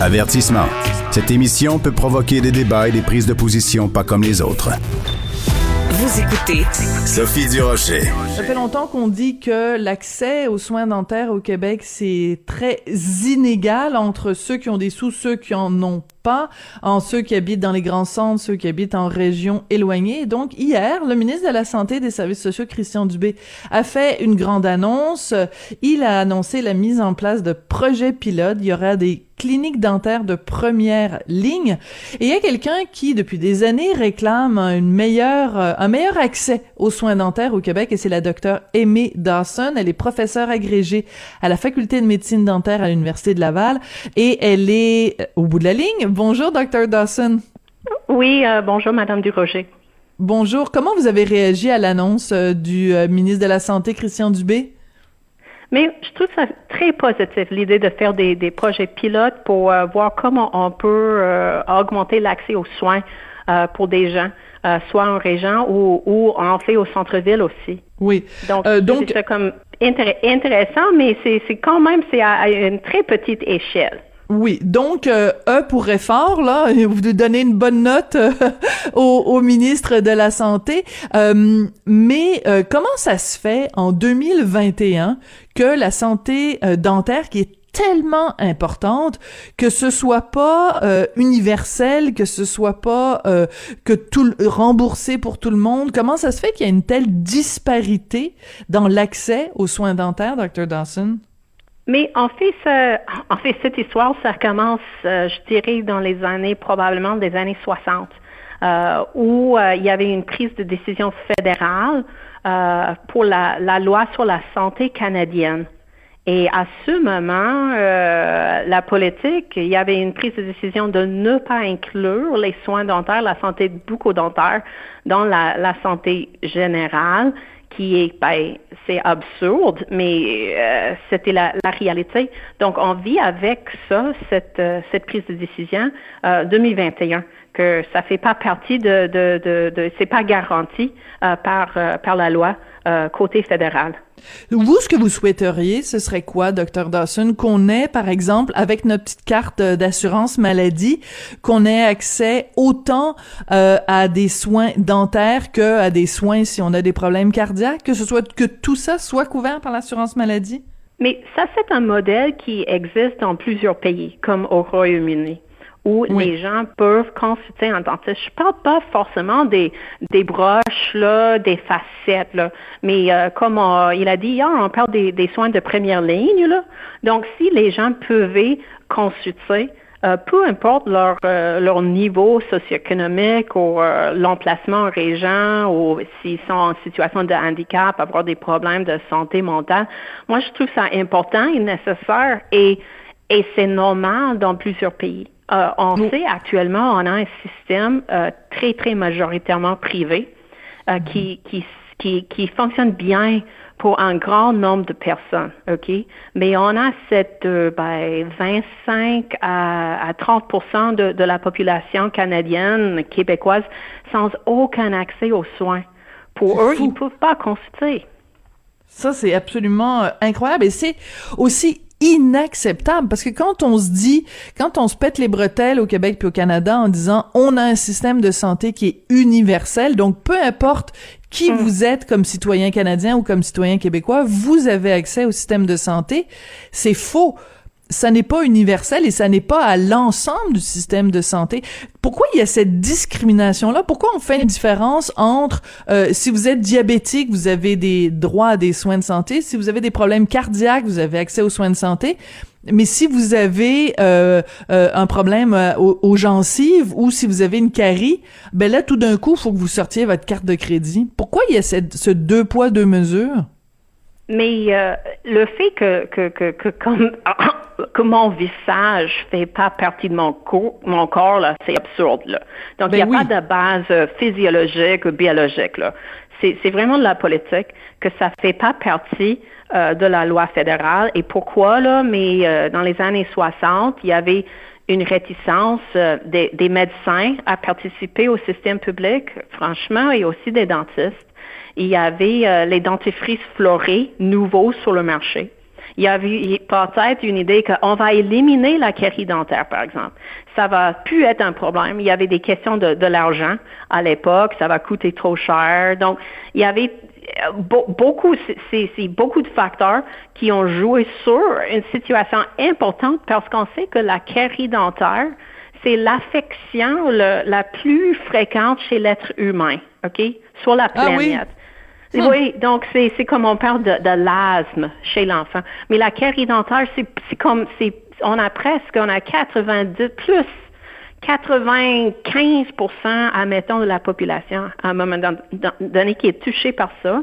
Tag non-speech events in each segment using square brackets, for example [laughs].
Avertissement. Cette émission peut provoquer des débats et des prises de position pas comme les autres. Vous écoutez Sophie Durocher. Ça fait longtemps qu'on dit que l'accès aux soins dentaires au Québec, c'est très inégal entre ceux qui ont des sous, ceux qui en ont pas, en ceux qui habitent dans les grands centres, ceux qui habitent en régions éloignées. donc, hier, le ministre de la Santé et des Services sociaux, Christian Dubé, a fait une grande annonce. Il a annoncé la mise en place de projets pilotes. Il y aura des cliniques dentaires de première ligne. Et il y a quelqu'un qui, depuis des années, réclame une meilleure, un meilleur accès aux soins dentaires au Québec, et c'est la docteure Aimée Dawson. Elle est professeure agrégée à la Faculté de médecine dentaire à l'Université de Laval, et elle est euh, au bout de la ligne. Bonjour, Dr. Dawson. Oui, euh, bonjour, Madame Duroger. Bonjour. Comment vous avez réagi à l'annonce euh, du euh, ministre de la Santé, Christian Dubé? Mais je trouve ça très positif, l'idée de faire des, projets pilotes pour voir comment on peut augmenter l'accès aux soins pour des gens, soit en région ou, ou en fait au centre-ville aussi. Oui. Donc, donc c'est comme intéressant, mais c'est quand même c'est à une très petite échelle. Oui, donc euh, E pour effort là, [laughs] vous donnez une bonne note euh, [laughs] au, ministre de la santé. Euh, mais euh, comment ça se fait en 2021 que la santé dentaire qui est tellement importante que ce soit pas universel, que ce soit pas que tout remboursé pour tout le monde. Comment ça se fait qu'il y a une telle disparité dans l'accès aux soins dentaires, Dr. Dawson? Mais en fait, cette histoire, ça commence, euh, je dirais, dans les années, probablement des années 60, euh, où euh, il y avait une prise de décision fédérale pour la, loi sur la santé canadienne. Et à ce moment, la politique, il y avait une prise de décision de ne pas inclure les soins dentaires, la santé bucco-dentaire, dans la santé générale qui est, ben, c'est absurde, mais euh, c'était la, réalité. Donc, on vit avec ça, cette, euh, cette prise de décision euh, 2021, que ça fait pas partie de, de, de, c'est pas garanti euh, par, par la loi côté fédéral. Vous, ce que vous souhaiteriez, ce serait quoi, docteur Dawson, qu'on ait, par exemple, avec notre petite carte d'assurance maladie, qu'on ait accès autant euh, à des soins dentaires que à des soins si on a des problèmes cardiaques, que ce soit que tout ça soit couvert par l'assurance maladie? Mais ça, c'est un modèle qui existe dans plusieurs pays, comme au Royaume-Uni où les gens peuvent consulter un dentiste. Je parle pas forcément des, des broches, là, des facettes, là, mais euh, comme il a dit hier, on parle des, des, soins de première ligne. Là. Donc, si les gens pouvaient consulter, euh, peu importe leur, euh, leur niveau socio-économique ou l'emplacement en région ou s'ils sont en situation de handicap, avoir des problèmes de santé mentale, moi, je trouve ça important et nécessaire et, et c'est normal dans plusieurs pays. Euh, on sait actuellement, on a un système euh, très, très majoritairement privé euh, qui, qui, qui, qui, fonctionne bien pour un grand nombre de personnes, OK? Mais on a cette ben, 25 à, à 30% de, de la population canadienne, québécoise, sans aucun accès aux soins. Pour eux, ils ne peuvent pas consulter. Ça, c'est absolument incroyable. Et c'est aussi inacceptable. Parce que quand on se dit, quand on se pète les bretelles au Québec puis au Canada en disant on a un système de santé qui est universel, donc peu importe qui mm. vous êtes comme citoyen canadien ou comme citoyen québécois, vous avez accès au système de santé, c'est faux ça n'est pas universel et ça n'est pas à l'ensemble du système de santé. Pourquoi il y a cette discrimination-là? Pourquoi on fait une différence entre euh, si vous êtes diabétique, vous avez des droits à des soins de santé, si vous avez des problèmes cardiaques, vous avez accès aux soins de santé, mais si vous avez euh, euh, un problème aux, gencives ou si vous avez une carie, ben là, tout d'un coup, il faut que vous sortiez votre carte de crédit. Pourquoi il y a ce deux poids, deux mesures? Mais le fait que, que, que, que comme que mon visage fait pas partie de mon, corps, mon corps, là, c'est absurde, là. Donc, il n'y ben a pas de base euh, physiologique ou biologique, là. C'est vraiment de la politique que ça fait pas partie euh, de la loi fédérale. Et pourquoi, là? Mais euh, dans les années 60, il y avait une réticence des, des, médecins à participer au système public, franchement, et aussi des dentistes. Il y avait les dentifrices florés nouveaux sur le marché. Il y avait peut-être une idée qu'on va éliminer la carie dentaire, par exemple. Ça va plus être un problème. Il y avait des questions de, de l'argent à l'époque. Ça va coûter trop cher. Donc, il y avait euh, beaucoup, c'est beaucoup de facteurs qui ont joué sur une situation importante parce qu'on sait que la carie dentaire, c'est l'affection la plus fréquente chez l'être humain, OK? Sur la ah planète. oui? donc c'est comme on parle de, de l'asthme chez l'enfant. Mais la carie dentaire, c'est comme, c'est on a presque, on a 90, plus 95% admettons, de la population à un moment donné qui est touchée par ça.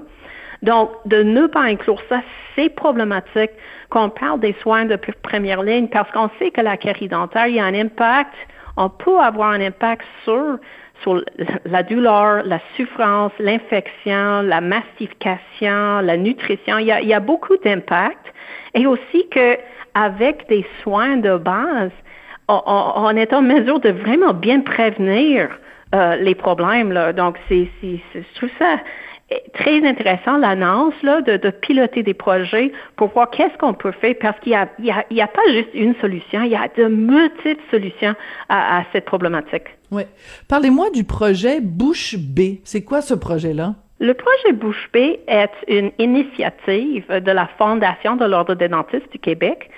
Donc, de ne pas inclure ça, c'est problématique qu'on parle des soins de première ligne parce qu'on sait que la carie dentaire, il y a un impact, on peut avoir un impact sur, sur la douleur, la souffrance, l'infection, la mastification, la nutrition. Il y a, beaucoup d'impact. Et aussi que avec des soins de base, on, est en mesure de vraiment bien prévenir euh, les problèmes. Là. Donc, c'est, je trouve ça très intéressant, l'annonce, là, de, piloter des projets pour voir qu'est-ce qu'on peut faire parce qu'il n'y a, y a, pas juste une solution, il y a de multiples solutions à, cette problématique. Oui. Parlez-moi du projet Bouche B. C'est quoi ce projet-là? Le projet Bouche B est une initiative de la Fondation de l'Ordre des dentistes du Québec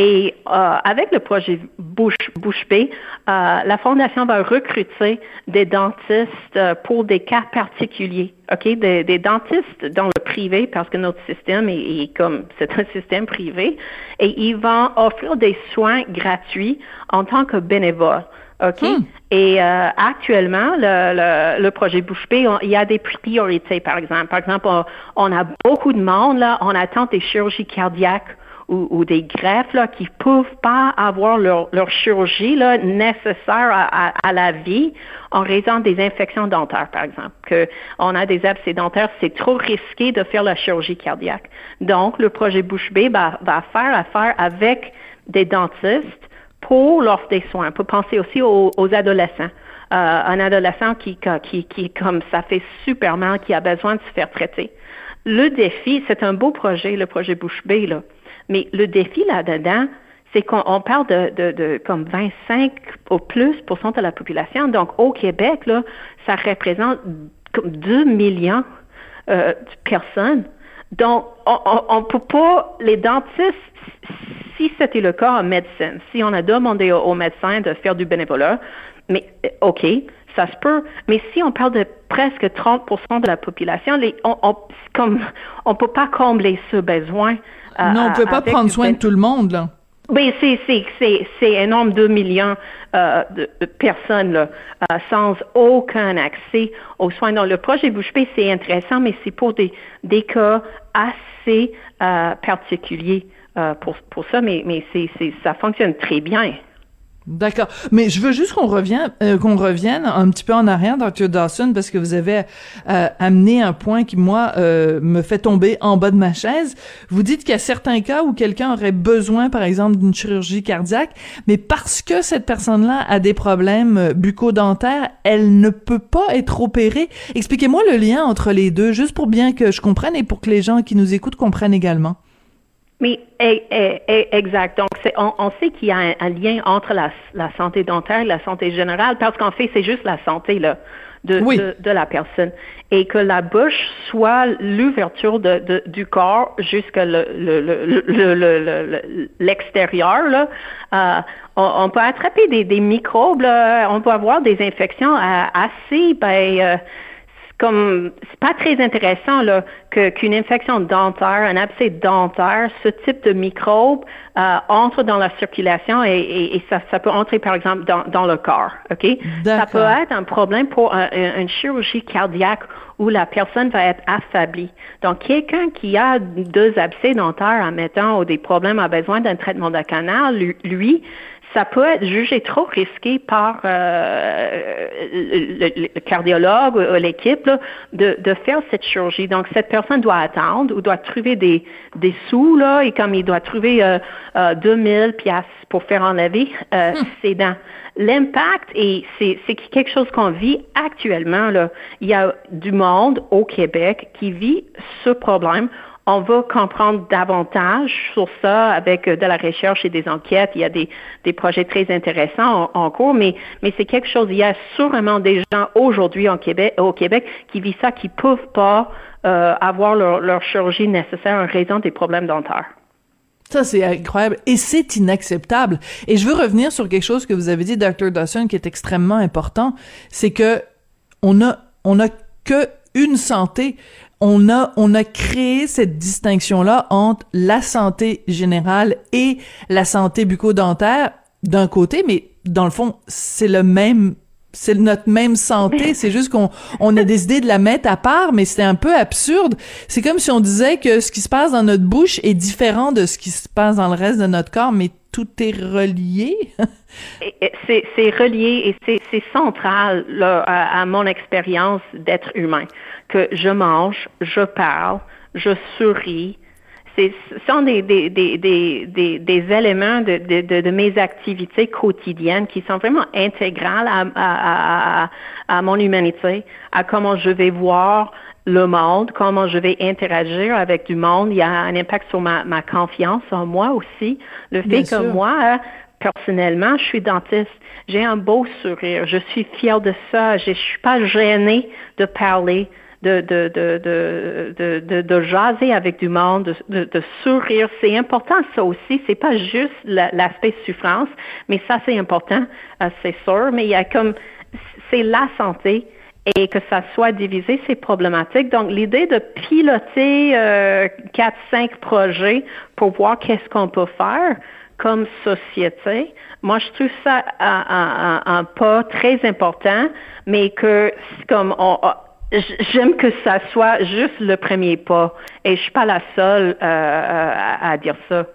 et euh, avec le projet Bouche, Bouche euh, la Fondation va recruter des dentistes euh, pour des cas particuliers, OK? Des, des, dentistes dans le privé parce que notre système est, comme, [laughs] c'est un système privé et ils vont offrir des soins gratuits en tant que bénévoles. OK? Hmm. Et actuellement, le, le, le, projet Bouche il y a des priorités, par exemple. Par exemple, on, on, a beaucoup de monde, là, on attend des chirurgies cardiaques ou, des greffes là, qui peuvent pas avoir leur, leur chirurgie là, nécessaire à, à, la vie en raison des infections dentaires, par exemple. Que on a des abcès dentaires, c'est trop risqué de faire la chirurgie cardiaque. Donc, le projet Bouche B va, va faire affaire avec des dentistes pour l'offre des soins. On peut penser aussi aux, aux adolescents. Euh, un adolescent qui, qui, qui, comme ça fait super mal, qui a besoin de se faire traiter. Le défi, c'est un beau projet, le projet Bouche B, là. Mais le défi là-dedans, c'est qu'on parle de, comme 25 au plus de la population. Donc, au Québec, ça représente comme 2 millions euh, de personnes. Donc, on ne peut pas, les dentistes, si c'était le cas en médecine, si on a demandé aux, médecins de faire du bénévolat, mais euh, OK, ça se peut. Mais si on parle de presque 30% de la population, on, comme, on peut pas combler ce besoin non, on ne peut pas prendre soin de tout le monde, là. Oui, c'est énorme, 2 millions euh, de, personnes là, euh, sans aucun accès aux soins. Dans le projet Bouche c'est intéressant, mais c'est pour des, des cas assez euh, particuliers pour, pour ça, mais, mais c'est ça fonctionne très bien. D'accord. Mais je veux juste qu'on revienne, euh, qu'on revienne un petit peu en arrière, Dr. Dawson, parce que vous avez euh, amené un point qui, moi, euh, me fait tomber en bas de ma chaise. Vous dites qu'il y a certains cas où quelqu'un aurait besoin, par exemple, d'une chirurgie cardiaque, mais parce que cette personne-là a des problèmes bucco-dentaires, elle ne peut pas être opérée. Expliquez-moi le lien entre les deux, juste pour bien que je comprenne et pour que les gens qui nous écoutent comprennent également. Mais eh, eh, eh, exact. Donc, on, on, sait qu'il y a un, lien entre la, la, santé dentaire et la santé générale, parce qu'en fait, c'est juste la santé là, de, de, de, la personne. Et que la bouche soit l'ouverture de, de, du corps jusqu'à l'extérieur. Le, le, le, euh, on, on, peut attraper des, des microbes, là, on peut avoir des infections euh, assez... Ben, euh, comme c'est pas très intéressant là que qu'une infection dentaire, un abcès dentaire, ce type de microbe euh, entre dans la circulation et, et, ça, ça peut entrer par exemple dans, dans le corps, ok? Ça peut être un problème pour une chirurgie cardiaque où la personne va être affaiblie. Donc quelqu'un qui a deux abcès dentaires, admettons, ou des problèmes a besoin d'un traitement de canal, lui ça peut être jugé trop risqué par euh, le, cardiologue ou l'équipe de, de faire cette chirurgie. Donc, cette personne doit attendre ou doit trouver des, des sous, là, et comme il doit trouver euh, euh, 2000 pièces pour faire enlever euh, hmm. ses dents. L'impact, et c'est, c'est quelque chose qu'on vit actuellement, là. Il y a du monde au Québec qui vit ce problème on va comprendre davantage sur ça avec de la recherche et des enquêtes. Il y a des, projets très intéressants en, cours, mais, c'est quelque chose, il y a sûrement des gens aujourd'hui au Québec qui vivent ça, qui peuvent pas euh, avoir leur, chirurgie nécessaire en raison des problèmes dentaires. Ça, c'est incroyable. Et c'est inacceptable. Et je veux revenir sur quelque chose que vous avez dit, Dr. Dawson, qui est extrêmement important. C'est que on a, santé. On a, on a créé cette distinction-là entre la santé générale et la santé bucco-dentaire d'un côté, mais dans le fond, c'est le même c'est notre même santé, c'est juste qu'on on a décidé de la mettre à part, mais c'est un peu absurde. C'est comme si on disait que ce qui se passe dans notre bouche est différent de ce qui se passe dans le reste de notre corps, mais tout est relié. c'est relié et c'est central à, mon expérience d'être humain, que je mange, je parle, je souris, ce sont des, éléments de, mes activités quotidiennes qui sont vraiment intégrales à, mon humanité, à comment je vais voir le monde, comment je vais interagir avec du monde. Il y a un impact sur ma, ma confiance en moi aussi. Le fait que moi, personnellement, je suis dentiste. J'ai un beau sourire. Je suis fière de ça. Je, je suis pas gênée de parler de, de, de, de, de, de jaser avec du monde, de, de, sourire. C'est important ça aussi. C'est pas juste l'aspect souffrance, mais ça c'est important, euh, c'est sûr. Mais il y a comme c'est la santé et que ça soit divisé, c'est problématique. Donc, l'idée de piloter euh, quatre, cinq projets pour voir qu'est-ce qu'on peut faire comme société, moi, je trouve ça un, pas très important, mais que comme on, J'aime que ça soit juste le premier pas. Et je suis pas la seule euh, à, dire ça.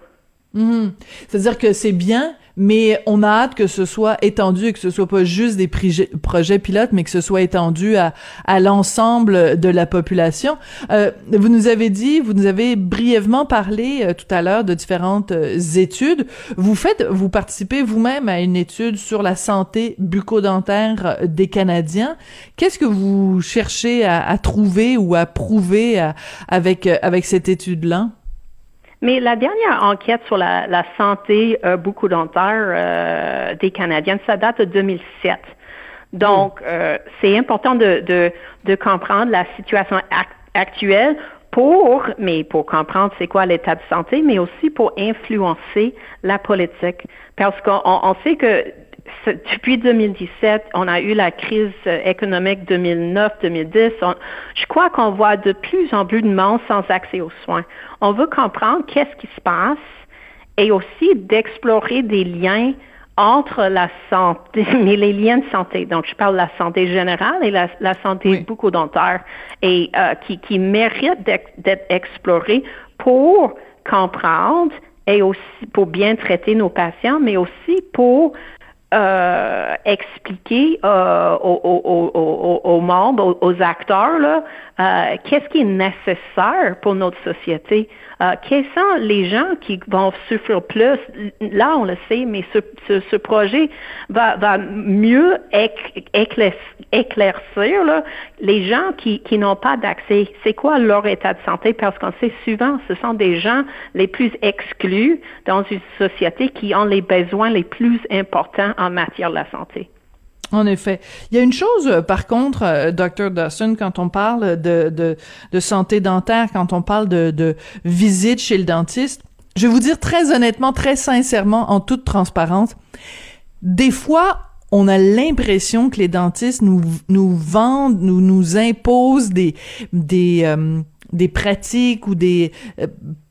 Mhm. C'est-à-dire que c'est bien, mais on a hâte que ce soit étendu et que ce soit pas juste des projets pilotes, mais que ce soit étendu à, à l'ensemble de la population. Euh, vous nous avez dit, vous nous avez brièvement parlé euh, tout à l'heure de différentes euh, études. Vous faites, vous participez vous-même à une étude sur la santé bucco-dentaire des Canadiens. Qu'est-ce que vous cherchez à, à trouver ou à prouver avec avec cette étude-là? Mais la dernière enquête sur la, santé euh, beaucoup dentaire euh, des Canadiens, ça date de 2007. Donc, hmm. euh, c'est important de, de, de, comprendre la situation actuelle pour, mais pour comprendre c'est quoi l'état de santé, mais aussi pour influencer la politique. Parce qu'on sait que depuis 2017, on a eu la crise euh, économique 2009-2010. Je crois qu'on voit de plus en plus de monde sans accès aux soins. On veut comprendre qu'est-ce qui se passe et aussi d'explorer des liens entre la santé, [laughs] mais les liens de santé. Donc, je parle de la santé générale et la, santé beaucoup dentaire et euh, qui, qui mérite d'être explorée pour comprendre et aussi pour bien traiter nos patients, mais aussi pour euh, expliquer euh, aux, aux, membres, aux, acteurs, là, euh, qu'est-ce qui est nécessaire pour notre société? Euh, quels sont les gens qui vont souffrir plus? Là, on le sait, mais ce, ce, projet va, va mieux éclaircir là, les gens qui, qui n'ont pas d'accès. C'est quoi leur état de santé? Parce qu'on sait souvent, ce sont des gens les plus exclus dans une société qui ont les besoins les plus importants matière de la santé. En effet. Il y a une chose, euh, par contre, euh, Dr. Dawson, quand on parle de, santé dentaire, quand on parle de, de visite chez le dentiste, je vais vous dire très honnêtement, très sincèrement, en toute transparence, des fois, on a l'impression que les dentistes nous, vendent, nous, nous imposent des, des, euh, des pratiques ou des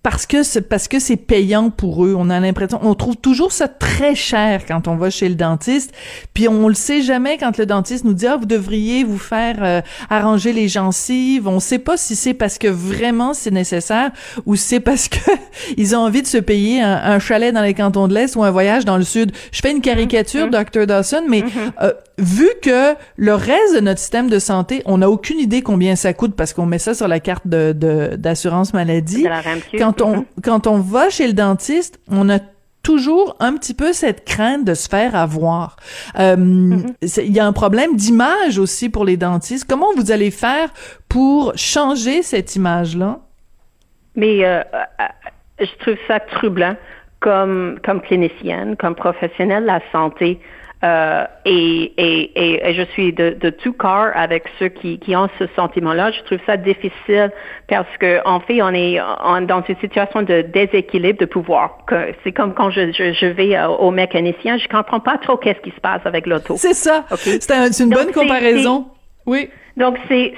parce que c'est parce que c'est payant pour eux. On a l'impression, on trouve toujours ça très cher quand on va chez le dentiste. Puis on le sait jamais quand le dentiste nous dit ah vous devriez vous faire euh, arranger les gencives. On sait pas si c'est parce que vraiment c'est nécessaire ou c'est parce que [laughs] ils ont envie de se payer un, chalet dans les cantons de l'Est ou un voyage dans le Sud. Je fais une caricature, mm-hmm. Dr. Dawson, mais mm-hmm. euh, vu que le reste de notre système de santé, on n'a aucune idée combien ça coûte parce qu'on met ça sur la carte de d'assurance maladie. Quand quand on, quand on va chez le dentiste, on a toujours un petit peu cette crainte de se faire avoir. Euh, mm-hmm. Il y a un problème d'image aussi pour les dentistes. Comment vous allez faire pour changer cette image-là? Mais euh, je trouve ça troublant comme, comme clinicienne, comme professionnelle de la santé. Euh, et, et, et, je suis de, de, tout cœur avec ceux qui, qui ont ce sentiment-là. Je trouve ça difficile parce que en fait, on est dans une situation de déséquilibre de pouvoir. C'est comme quand je, je, je vais au mécanicien, je comprends pas trop qu'est-ce qui se passe avec l'auto. C'est ça. C'est une bonne comparaison. Oui. Donc, c'est,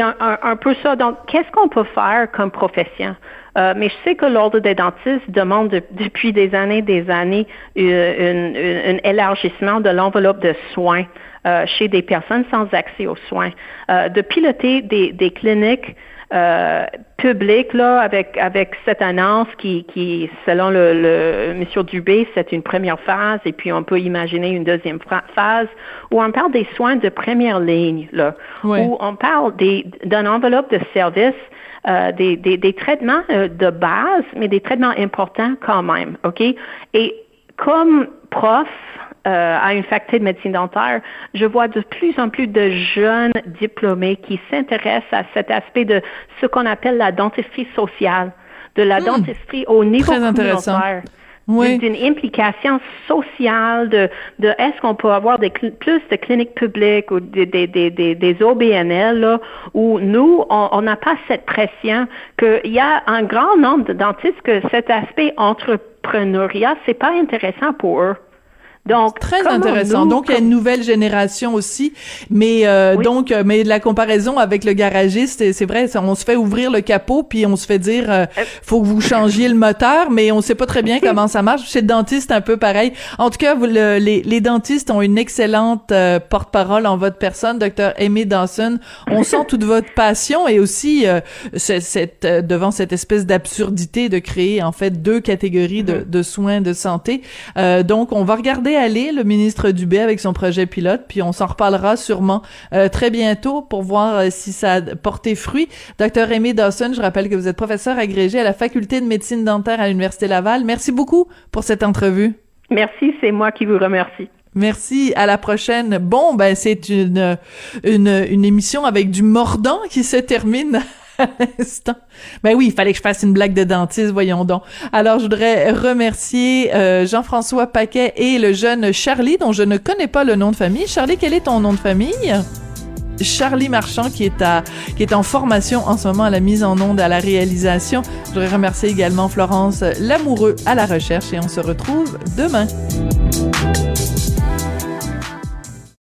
un, peu ça. Donc, qu'est-ce qu'on peut faire comme profession? Euh, mais je sais que l'Ordre des dentistes demande depuis des années des années euh, un élargissement de l'enveloppe de soins euh, chez des personnes sans accès aux soins, de piloter des, des cliniques euh, publiques là avec avec cette annonce qui qui selon le, le Monsieur Dubé c'est une première phase et puis on peut imaginer une deuxième phase où on parle des soins de première ligne là. Où on parle des d'une enveloppe de services euh, des, des, des, traitements euh, de base, mais des traitements importants quand même, OK? Et comme prof euh, à une faculté de médecine dentaire, je vois de plus en plus de jeunes diplômés qui s'intéressent à cet aspect de ce qu'on appelle la dentisterie sociale, de la hmm. dentisterie au niveau communautaire oui. d'une implication sociale de, de est-ce qu'on peut avoir des plus de cliniques publiques ou des, des, des, des OBNL là, où nous, on n'a pas cette pression qu'il y a un grand nombre de dentistes que cet aspect entrepreneuriat, c'est pas intéressant pour eux. Donc très intéressant. donc il y a une nouvelle génération aussi, mais euh, donc euh, mais la comparaison avec le garagiste, c'est vrai, on se fait ouvrir le capot puis on se fait dire euh, faut que vous changiez le moteur, mais on sait pas très bien comment ça marche. Chez le dentiste un peu pareil. En tout cas, vous, les, les dentistes ont une excellente porte-parole en votre personne, docteur Amy Dawson. On sent [laughs] toute votre passion et aussi cette devant cette espèce d'absurdité de créer en fait deux catégories de, mm-hmm. de soins de santé. donc on va regarder aller, le ministre Dubé, avec son projet pilote, puis on s'en reparlera sûrement euh, très bientôt pour voir euh, si ça a porté fruit. Docteur Amy Dawson, je rappelle que vous êtes professeur agrégé à la Faculté de médecine dentaire à l'Université Laval. Merci beaucoup pour cette entrevue. Merci, c'est moi qui vous remercie. Merci, à la prochaine. Bon, ben c'est une, une, une émission avec du mordant qui se termine [laughs] [laughs] à l'instant. Ben oui, il fallait que je fasse une blague de dentiste, voyons donc. Alors, je voudrais remercier euh, Jean-François Paquet et le jeune Charlie, dont je ne connais pas le nom de famille. Charlie, quel est ton nom de famille? Charlie Marchand qui est à qui est en formation en ce moment à la mise en onde à la réalisation. Je voudrais remercier également Florence Lamoureux à la recherche et on se retrouve demain.